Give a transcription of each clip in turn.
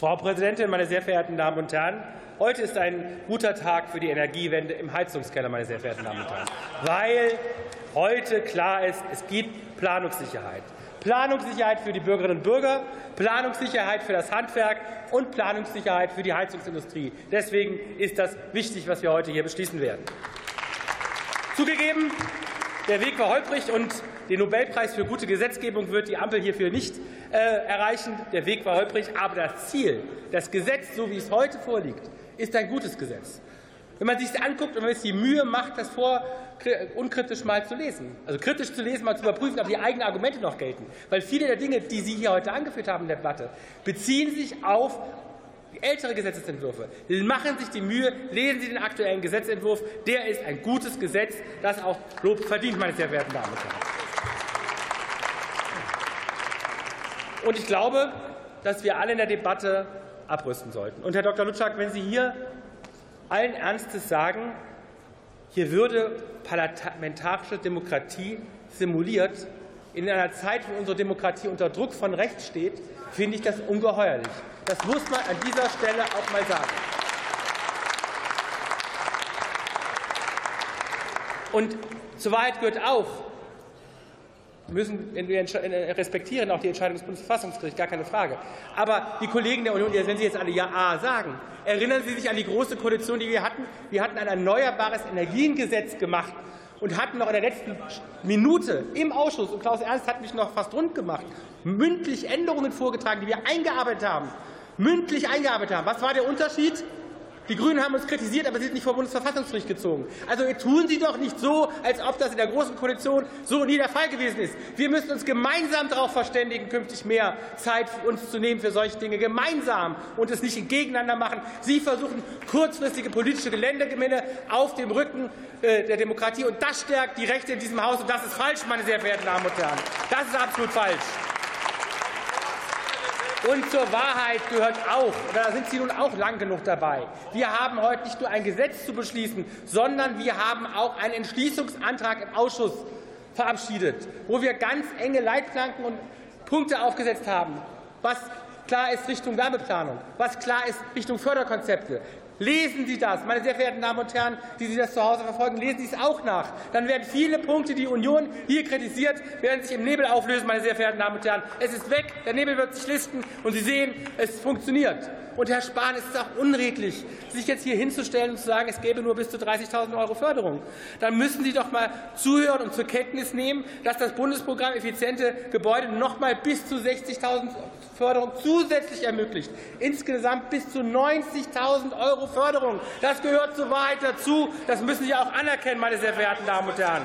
Frau Präsidentin, meine sehr verehrten Damen und Herren! Heute ist ein guter Tag für die Energiewende im Heizungskeller, meine sehr verehrten Damen und Herren, weil heute klar ist, es gibt Planungssicherheit. Planungssicherheit für die Bürgerinnen und Bürger, Planungssicherheit für das Handwerk und Planungssicherheit für die Heizungsindustrie. Deswegen ist das wichtig, was wir heute hier beschließen werden. Zugegeben, der Weg war holprig und den Nobelpreis für gute Gesetzgebung wird die Ampel hierfür nicht äh, erreichen. Der Weg war holprig, aber das Ziel, das Gesetz, so wie es heute vorliegt, ist ein gutes Gesetz. Wenn man sich das anguckt und wenn man sich die Mühe macht, das vor unkritisch mal zu lesen, also kritisch zu lesen, mal zu überprüfen, ob die eigenen Argumente noch gelten, weil viele der Dinge, die Sie hier heute angeführt haben in der Debatte, beziehen sich auf ältere Gesetzentwürfe. Machen Sie sich die Mühe, lesen Sie den aktuellen Gesetzentwurf. Der ist ein gutes Gesetz, das auch Lob verdient, meine sehr verehrten Damen und Herren. Und ich glaube, dass wir alle in der Debatte abrüsten sollten. Und Herr Dr. Lutschak, wenn Sie hier allen Ernstes sagen, hier würde parlamentarische Demokratie simuliert, in einer Zeit, wo unsere Demokratie unter Druck von rechts steht, finde ich das ungeheuerlich. Das muss man an dieser Stelle auch mal sagen. Und zur Wahrheit gehört auch, müssen wir äh, respektieren auch die Entscheidung des Bundesverfassungsgerichts, gar keine Frage. Aber die Kollegen der Union, wenn Sie jetzt alle Ja sagen, erinnern Sie sich an die große Koalition, die wir hatten. Wir hatten ein erneuerbares Energiengesetz gemacht und hatten noch in der letzten Minute im Ausschuss, und Klaus Ernst hat mich noch fast rund gemacht, mündlich Änderungen vorgetragen, die wir eingearbeitet haben. Mündlich eingearbeitet haben. Was war der Unterschied? Die Grünen haben uns kritisiert, aber sie sind nicht vor Bundesverfassungsgericht gezogen. Also tun Sie doch nicht so, als ob das in der Großen Koalition so nie der Fall gewesen ist. Wir müssen uns gemeinsam darauf verständigen, künftig mehr Zeit für uns zu nehmen für solche Dinge. Gemeinsam und es nicht gegeneinander machen. Sie versuchen kurzfristige politische Geländegewinne auf dem Rücken äh, der Demokratie. Und das stärkt die Rechte in diesem Haus. Und das ist falsch, meine sehr verehrten Damen und Herren. Das ist absolut falsch. Und zur Wahrheit gehört auch, da sind Sie nun auch lang genug dabei, wir haben heute nicht nur ein Gesetz zu beschließen, sondern wir haben auch einen Entschließungsantrag im Ausschuss verabschiedet, wo wir ganz enge Leitplanken und Punkte aufgesetzt haben, was klar ist Richtung Wärmeplanung, was klar ist Richtung Förderkonzepte, Lesen Sie das, meine sehr verehrten Damen und Herren, die Sie das zu Hause verfolgen, lesen Sie es auch nach. Dann werden viele Punkte, die die Union hier kritisiert, werden sich im Nebel auflösen, meine sehr verehrten Damen und Herren. Es ist weg, der Nebel wird sich listen und Sie sehen, es funktioniert. Und Herr Spahn, es ist auch unredlich, sich jetzt hier hinzustellen und zu sagen, es gäbe nur bis zu 30.000 Euro Förderung. Dann müssen Sie doch mal zuhören und zur Kenntnis nehmen, dass das Bundesprogramm effiziente Gebäude noch mal bis zu 60.000 Förderung zusätzlich ermöglicht. Insgesamt bis zu 90.000 Euro Förderung. Das gehört zur Wahrheit dazu. Das müssen Sie auch anerkennen, meine sehr verehrten Damen und Herren.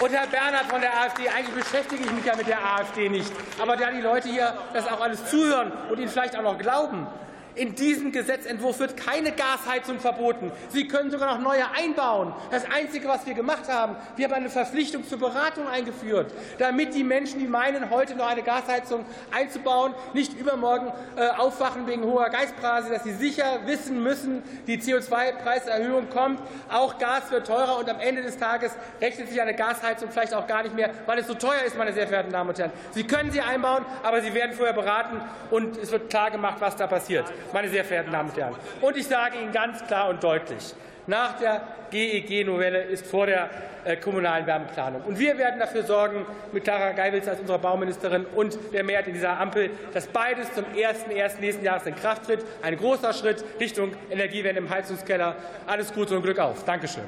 Und Herr Bernhard von der AfD, eigentlich beschäftige ich mich ja mit der AfD nicht. Aber da die Leute hier das auch alles zuhören und Ihnen vielleicht auch noch glauben, in diesem Gesetzentwurf wird keine Gasheizung verboten. Sie können sogar noch neue einbauen. Das Einzige, was wir gemacht haben, wir haben eine Verpflichtung zur Beratung eingeführt, damit die Menschen, die meinen, heute noch eine Gasheizung einzubauen, nicht übermorgen äh, aufwachen wegen hoher Gaspreise, dass sie sicher wissen müssen, die CO2-Preiserhöhung kommt, auch Gas wird teurer und am Ende des Tages rechnet sich eine Gasheizung vielleicht auch gar nicht mehr, weil es so teuer ist, meine sehr verehrten Damen und Herren. Sie können sie einbauen, aber sie werden vorher beraten und es wird klar gemacht, was da passiert meine sehr verehrten Damen und Herren. Und ich sage Ihnen ganz klar und deutlich, nach der GEG-Novelle ist vor der äh, kommunalen Wärmeplanung. Und wir werden dafür sorgen, mit Clara Geiwitz als unserer Bauministerin und der Mehrheit in dieser Ampel, dass beides zum 1.1. nächsten Jahres in Kraft tritt. Ein großer Schritt Richtung Energiewende im Heizungskeller. Alles Gute und Glück auf. Dankeschön.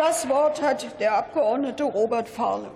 Das Wort hat der Abgeordnete Robert Fahle.